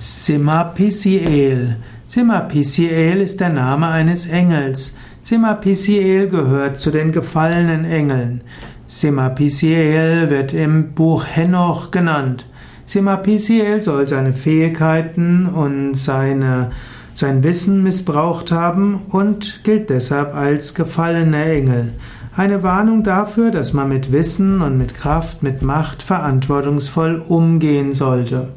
Simapisiel. Simapisiel ist der Name eines Engels. Simapisiel gehört zu den gefallenen Engeln. Simapisiel wird im Buch Henoch genannt. Simapisiel soll seine Fähigkeiten und seine, sein Wissen missbraucht haben und gilt deshalb als gefallener Engel. Eine Warnung dafür, dass man mit Wissen und mit Kraft, mit Macht verantwortungsvoll umgehen sollte.